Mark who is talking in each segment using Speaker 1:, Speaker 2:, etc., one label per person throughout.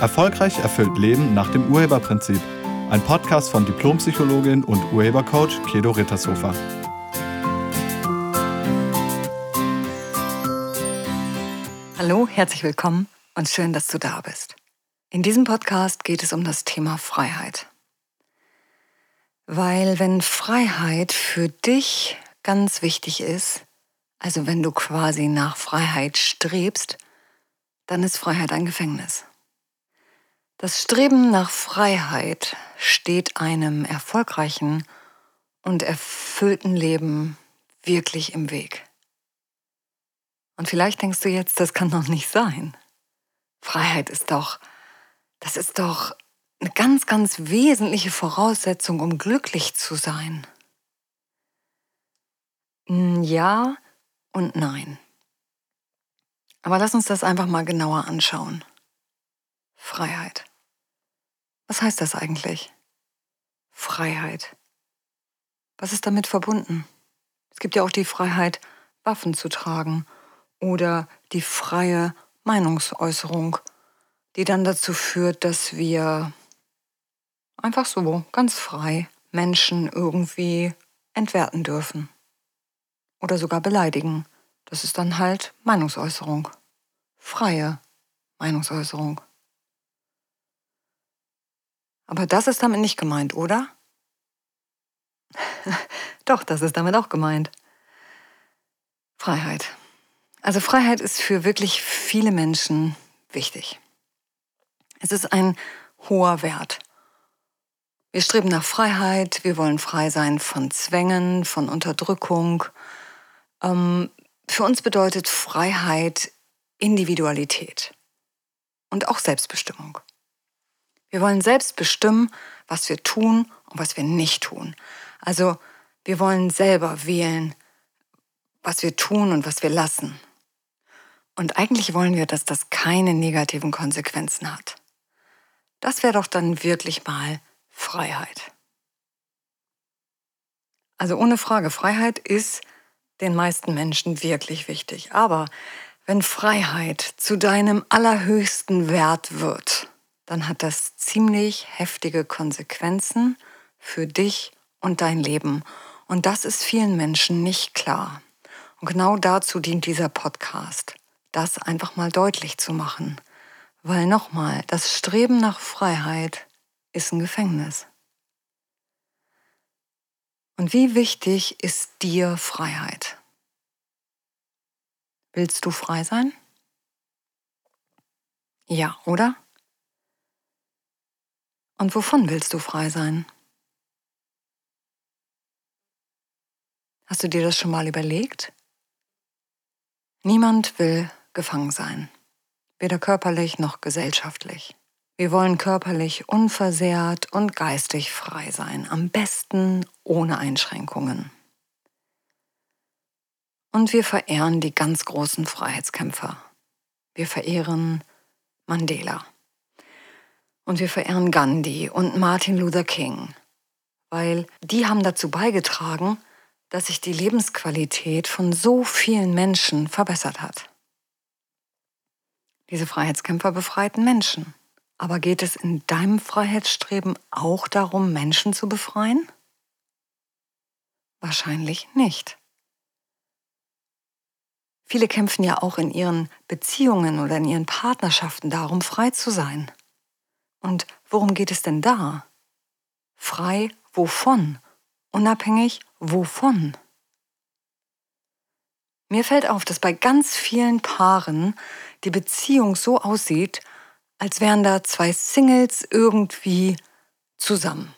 Speaker 1: Erfolgreich erfüllt Leben nach dem Urheberprinzip. Ein Podcast von Diplompsychologin und Urhebercoach Kedo Rittershofer.
Speaker 2: Hallo, herzlich willkommen und schön, dass du da bist. In diesem Podcast geht es um das Thema Freiheit. Weil wenn Freiheit für dich ganz wichtig ist, also wenn du quasi nach Freiheit strebst, dann ist Freiheit ein Gefängnis. Das Streben nach Freiheit steht einem erfolgreichen und erfüllten Leben wirklich im Weg. Und vielleicht denkst du jetzt, das kann doch nicht sein. Freiheit ist doch, das ist doch eine ganz, ganz wesentliche Voraussetzung, um glücklich zu sein. Ja und nein. Aber lass uns das einfach mal genauer anschauen. Freiheit. Was heißt das eigentlich? Freiheit. Was ist damit verbunden? Es gibt ja auch die Freiheit, Waffen zu tragen oder die freie Meinungsäußerung, die dann dazu führt, dass wir einfach so ganz frei Menschen irgendwie entwerten dürfen oder sogar beleidigen. Das ist dann halt Meinungsäußerung. Freie Meinungsäußerung. Aber das ist damit nicht gemeint, oder? Doch, das ist damit auch gemeint. Freiheit. Also Freiheit ist für wirklich viele Menschen wichtig. Es ist ein hoher Wert. Wir streben nach Freiheit, wir wollen frei sein von Zwängen, von Unterdrückung. Ähm, für uns bedeutet Freiheit Individualität und auch Selbstbestimmung. Wir wollen selbst bestimmen, was wir tun und was wir nicht tun. Also wir wollen selber wählen, was wir tun und was wir lassen. Und eigentlich wollen wir, dass das keine negativen Konsequenzen hat. Das wäre doch dann wirklich mal Freiheit. Also ohne Frage, Freiheit ist den meisten Menschen wirklich wichtig. Aber wenn Freiheit zu deinem allerhöchsten Wert wird, dann hat das ziemlich heftige Konsequenzen für dich und dein Leben. Und das ist vielen Menschen nicht klar. Und genau dazu dient dieser Podcast, das einfach mal deutlich zu machen. Weil nochmal, das Streben nach Freiheit ist ein Gefängnis. Und wie wichtig ist dir Freiheit? Willst du frei sein? Ja, oder? Und wovon willst du frei sein? Hast du dir das schon mal überlegt? Niemand will gefangen sein, weder körperlich noch gesellschaftlich. Wir wollen körperlich unversehrt und geistig frei sein, am besten ohne Einschränkungen. Und wir verehren die ganz großen Freiheitskämpfer. Wir verehren Mandela. Und wir verehren Gandhi und Martin Luther King, weil die haben dazu beigetragen, dass sich die Lebensqualität von so vielen Menschen verbessert hat. Diese Freiheitskämpfer befreiten Menschen. Aber geht es in deinem Freiheitsstreben auch darum, Menschen zu befreien? Wahrscheinlich nicht. Viele kämpfen ja auch in ihren Beziehungen oder in ihren Partnerschaften darum, frei zu sein. Und worum geht es denn da? Frei wovon? Unabhängig wovon? Mir fällt auf, dass bei ganz vielen Paaren die Beziehung so aussieht, als wären da zwei Singles irgendwie zusammen.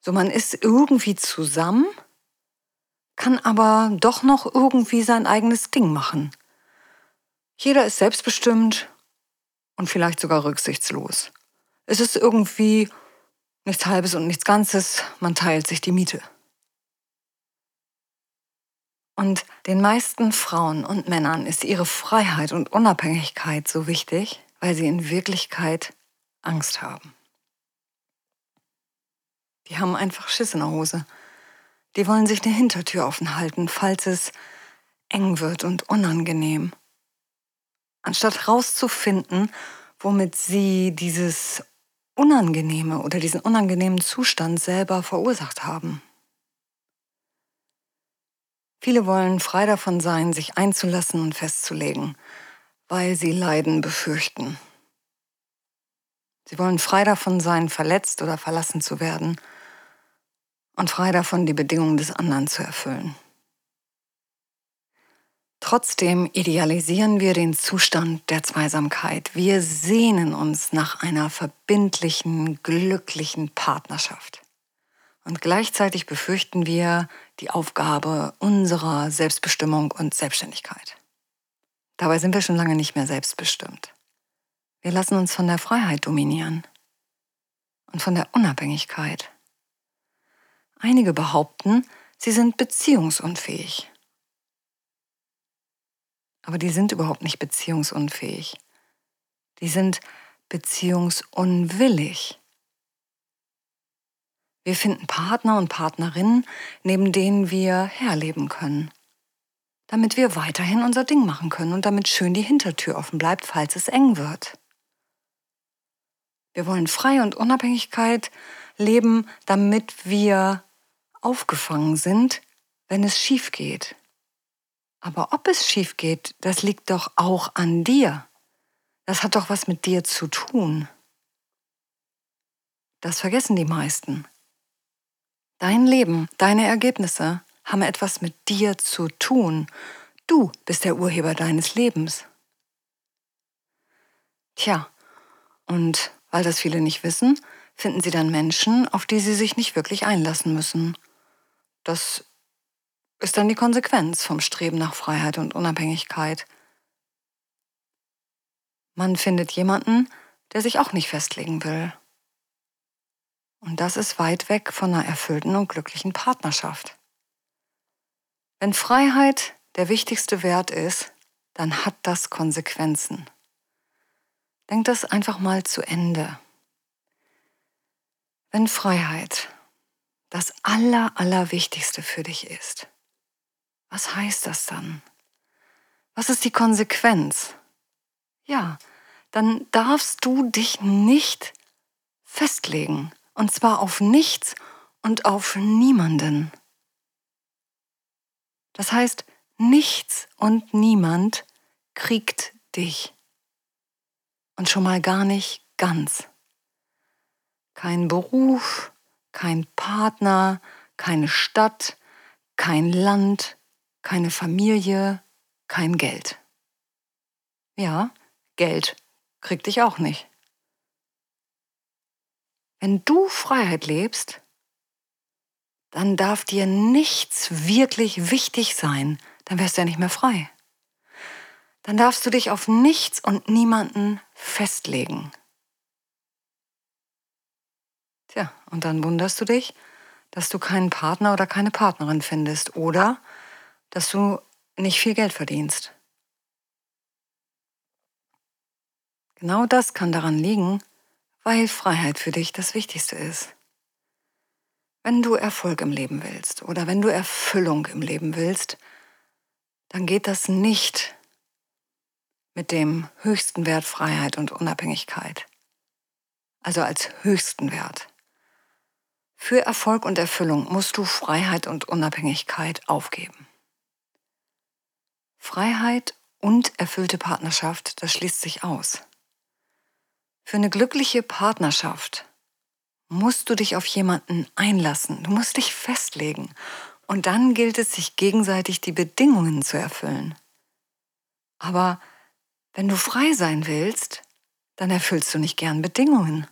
Speaker 2: So, man ist irgendwie zusammen, kann aber doch noch irgendwie sein eigenes Ding machen. Jeder ist selbstbestimmt und vielleicht sogar rücksichtslos. Es ist irgendwie nichts Halbes und nichts Ganzes, man teilt sich die Miete. Und den meisten Frauen und Männern ist ihre Freiheit und Unabhängigkeit so wichtig, weil sie in Wirklichkeit Angst haben. Die haben einfach Schiss in der Hose. Die wollen sich eine Hintertür offen halten, falls es eng wird und unangenehm anstatt rauszufinden, womit sie dieses Unangenehme oder diesen unangenehmen Zustand selber verursacht haben. Viele wollen frei davon sein, sich einzulassen und festzulegen, weil sie Leiden befürchten. Sie wollen frei davon sein, verletzt oder verlassen zu werden und frei davon, die Bedingungen des anderen zu erfüllen. Trotzdem idealisieren wir den Zustand der Zweisamkeit. Wir sehnen uns nach einer verbindlichen, glücklichen Partnerschaft. Und gleichzeitig befürchten wir die Aufgabe unserer Selbstbestimmung und Selbstständigkeit. Dabei sind wir schon lange nicht mehr selbstbestimmt. Wir lassen uns von der Freiheit dominieren und von der Unabhängigkeit. Einige behaupten, sie sind beziehungsunfähig. Aber die sind überhaupt nicht beziehungsunfähig. Die sind beziehungsunwillig. Wir finden Partner und Partnerinnen, neben denen wir herleben können, damit wir weiterhin unser Ding machen können und damit schön die Hintertür offen bleibt, falls es eng wird. Wir wollen Freie und Unabhängigkeit leben, damit wir aufgefangen sind, wenn es schief geht. Aber ob es schief geht, das liegt doch auch an dir. Das hat doch was mit dir zu tun. Das vergessen die meisten. Dein Leben, deine Ergebnisse haben etwas mit dir zu tun. Du bist der Urheber deines Lebens. Tja, und weil das viele nicht wissen, finden sie dann Menschen, auf die sie sich nicht wirklich einlassen müssen. Das ist dann die Konsequenz vom Streben nach Freiheit und Unabhängigkeit. Man findet jemanden, der sich auch nicht festlegen will. Und das ist weit weg von einer erfüllten und glücklichen Partnerschaft. Wenn Freiheit der wichtigste Wert ist, dann hat das Konsequenzen. Denk das einfach mal zu Ende. Wenn Freiheit das Aller, Allerwichtigste für dich ist, was heißt das dann? Was ist die Konsequenz? Ja, dann darfst du dich nicht festlegen. Und zwar auf nichts und auf niemanden. Das heißt, nichts und niemand kriegt dich. Und schon mal gar nicht ganz. Kein Beruf, kein Partner, keine Stadt, kein Land, keine Familie, kein Geld. Ja, Geld kriegt dich auch nicht. Wenn du Freiheit lebst, dann darf dir nichts wirklich wichtig sein, dann wärst du ja nicht mehr frei. Dann darfst du dich auf nichts und niemanden festlegen. Tja, und dann wunderst du dich, dass du keinen Partner oder keine Partnerin findest oder dass du nicht viel Geld verdienst. Genau das kann daran liegen, weil Freiheit für dich das Wichtigste ist. Wenn du Erfolg im Leben willst oder wenn du Erfüllung im Leben willst, dann geht das nicht mit dem höchsten Wert Freiheit und Unabhängigkeit. Also als höchsten Wert. Für Erfolg und Erfüllung musst du Freiheit und Unabhängigkeit aufgeben. Freiheit und erfüllte Partnerschaft, das schließt sich aus. Für eine glückliche Partnerschaft musst du dich auf jemanden einlassen, du musst dich festlegen und dann gilt es, sich gegenseitig die Bedingungen zu erfüllen. Aber wenn du frei sein willst, dann erfüllst du nicht gern Bedingungen.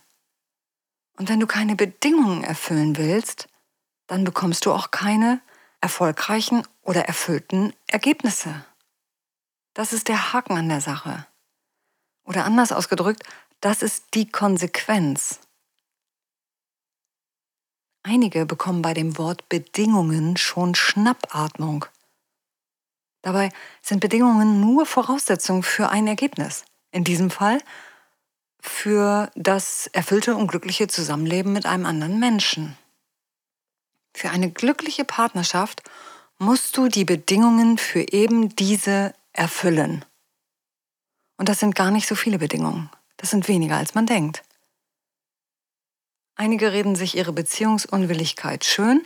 Speaker 2: Und wenn du keine Bedingungen erfüllen willst, dann bekommst du auch keine erfolgreichen oder erfüllten Ergebnisse. Das ist der Haken an der Sache. Oder anders ausgedrückt, das ist die Konsequenz. Einige bekommen bei dem Wort Bedingungen schon Schnappatmung. Dabei sind Bedingungen nur Voraussetzungen für ein Ergebnis. In diesem Fall für das erfüllte und glückliche Zusammenleben mit einem anderen Menschen. Für eine glückliche Partnerschaft musst du die Bedingungen für eben diese erfüllen. Und das sind gar nicht so viele Bedingungen. Das sind weniger, als man denkt. Einige reden sich ihre Beziehungsunwilligkeit schön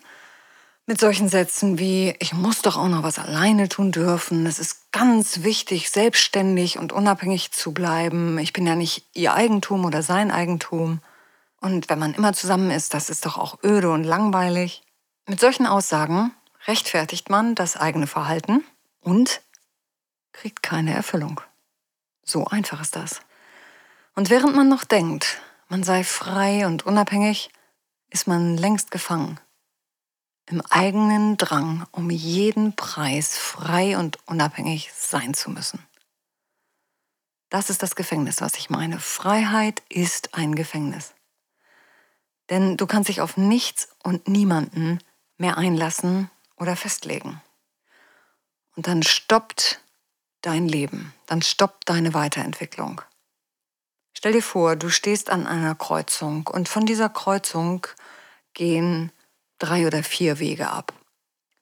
Speaker 2: mit solchen Sätzen wie, ich muss doch auch noch was alleine tun dürfen, es ist ganz wichtig, selbstständig und unabhängig zu bleiben, ich bin ja nicht ihr Eigentum oder sein Eigentum. Und wenn man immer zusammen ist, das ist doch auch öde und langweilig. Mit solchen Aussagen rechtfertigt man das eigene Verhalten und kriegt keine Erfüllung. So einfach ist das. Und während man noch denkt, man sei frei und unabhängig, ist man längst gefangen im eigenen Drang, um jeden Preis frei und unabhängig sein zu müssen. Das ist das Gefängnis, was ich meine. Freiheit ist ein Gefängnis. Denn du kannst dich auf nichts und niemanden mehr einlassen oder festlegen. Und dann stoppt dein Leben, dann stoppt deine Weiterentwicklung. Stell dir vor, du stehst an einer Kreuzung und von dieser Kreuzung gehen drei oder vier Wege ab.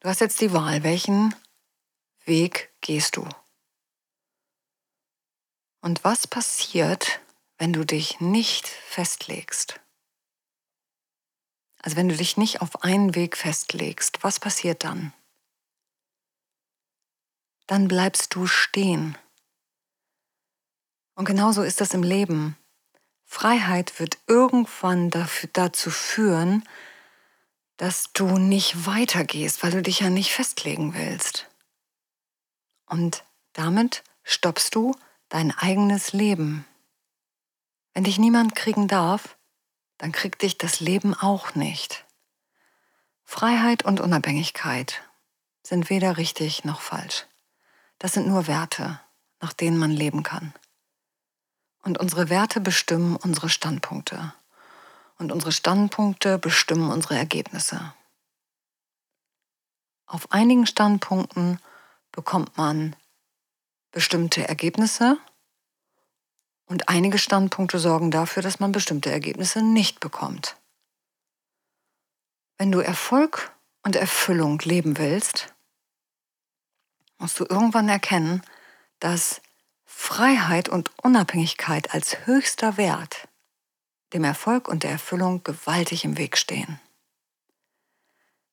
Speaker 2: Du hast jetzt die Wahl, welchen Weg gehst du? Und was passiert, wenn du dich nicht festlegst? Also wenn du dich nicht auf einen Weg festlegst, was passiert dann? Dann bleibst du stehen. Und genauso ist das im Leben. Freiheit wird irgendwann dafür, dazu führen, dass du nicht weitergehst, weil du dich ja nicht festlegen willst. Und damit stoppst du dein eigenes Leben. Wenn dich niemand kriegen darf, dann kriegt dich das Leben auch nicht. Freiheit und Unabhängigkeit sind weder richtig noch falsch. Das sind nur Werte, nach denen man leben kann. Und unsere Werte bestimmen unsere Standpunkte und unsere Standpunkte bestimmen unsere Ergebnisse. Auf einigen Standpunkten bekommt man bestimmte Ergebnisse und einige Standpunkte sorgen dafür, dass man bestimmte Ergebnisse nicht bekommt. Wenn du Erfolg und Erfüllung leben willst, musst du irgendwann erkennen, dass Freiheit und Unabhängigkeit als höchster Wert dem Erfolg und der Erfüllung gewaltig im Weg stehen.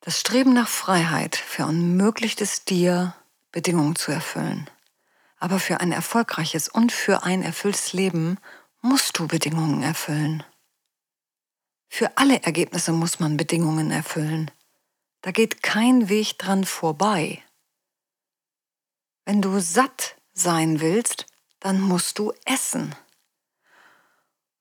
Speaker 2: Das Streben nach Freiheit verunmöglicht es dir, Bedingungen zu erfüllen. Aber für ein erfolgreiches und für ein erfülltes Leben musst du Bedingungen erfüllen. Für alle Ergebnisse muss man Bedingungen erfüllen. Da geht kein Weg dran vorbei. Wenn du satt sein willst, dann musst du essen.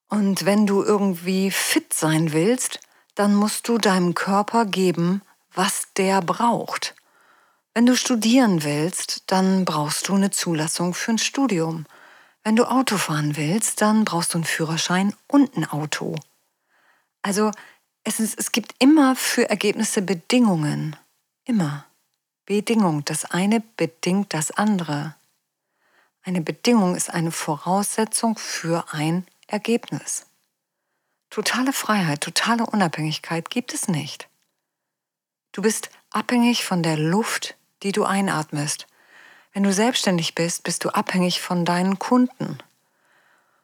Speaker 2: Und wenn du irgendwie fit sein willst, dann musst du deinem Körper geben, was der braucht. Wenn du studieren willst, dann brauchst du eine Zulassung für ein Studium. Wenn du Auto fahren willst, dann brauchst du einen Führerschein und ein Auto. Also es, ist, es gibt immer für Ergebnisse Bedingungen. Immer. Bedingung. Das eine bedingt das andere. Eine Bedingung ist eine Voraussetzung für ein Ergebnis. Totale Freiheit, totale Unabhängigkeit gibt es nicht. Du bist abhängig von der Luft, die du einatmest. Wenn du selbstständig bist, bist du abhängig von deinen Kunden.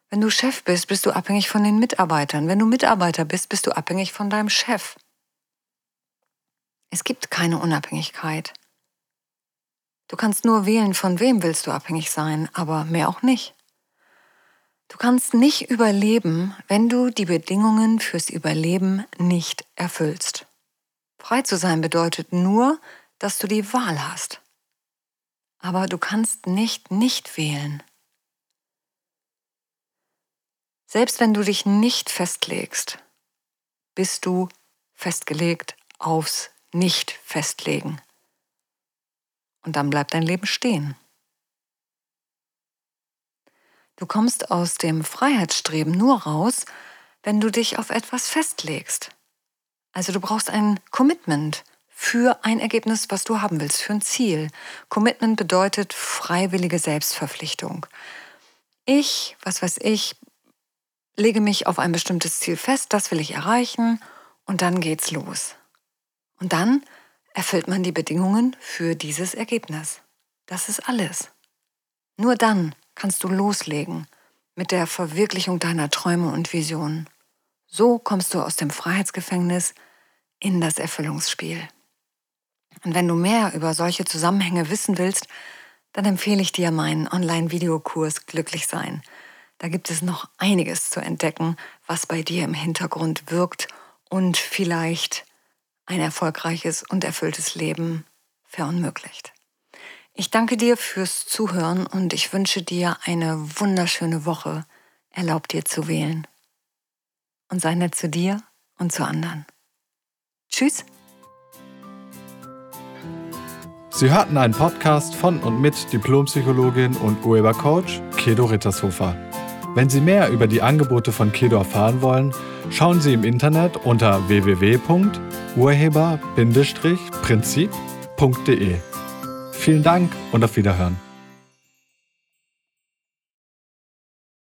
Speaker 2: Wenn du Chef bist, bist du abhängig von den Mitarbeitern. Wenn du Mitarbeiter bist, bist du abhängig von deinem Chef. Es gibt keine Unabhängigkeit. Du kannst nur wählen, von wem willst du abhängig sein, aber mehr auch nicht. Du kannst nicht überleben, wenn du die Bedingungen fürs Überleben nicht erfüllst. Frei zu sein bedeutet nur, dass du die Wahl hast. Aber du kannst nicht nicht wählen. Selbst wenn du dich nicht festlegst, bist du festgelegt aufs Nicht-Festlegen. Und dann bleibt dein Leben stehen. Du kommst aus dem Freiheitsstreben nur raus, wenn du dich auf etwas festlegst. Also du brauchst ein Commitment für ein Ergebnis, was du haben willst, für ein Ziel. Commitment bedeutet freiwillige Selbstverpflichtung. Ich, was weiß ich, lege mich auf ein bestimmtes Ziel fest, das will ich erreichen und dann geht's los. Und dann erfüllt man die Bedingungen für dieses Ergebnis. Das ist alles. Nur dann kannst du loslegen. mit der Verwirklichung deiner Träume und Visionen. So kommst du aus dem Freiheitsgefängnis in das Erfüllungsspiel. Und wenn du mehr über solche Zusammenhänge wissen willst, dann empfehle ich dir meinen Online-Videokurs Glücklich sein. Da gibt es noch einiges zu entdecken, was bei dir im Hintergrund wirkt und vielleicht ein erfolgreiches und erfülltes Leben verunmöglicht. Ich danke dir fürs Zuhören und ich wünsche dir eine wunderschöne Woche. Erlaub dir zu wählen. Und sei nett zu dir und zu anderen. Tschüss.
Speaker 1: Sie hörten einen Podcast von und mit Diplompsychologin und Urhebercoach Kedo Rittershofer. Wenn Sie mehr über die Angebote von Kedo erfahren wollen, schauen Sie im Internet unter www.urheber-prinzip.de. Vielen Dank und auf Wiederhören.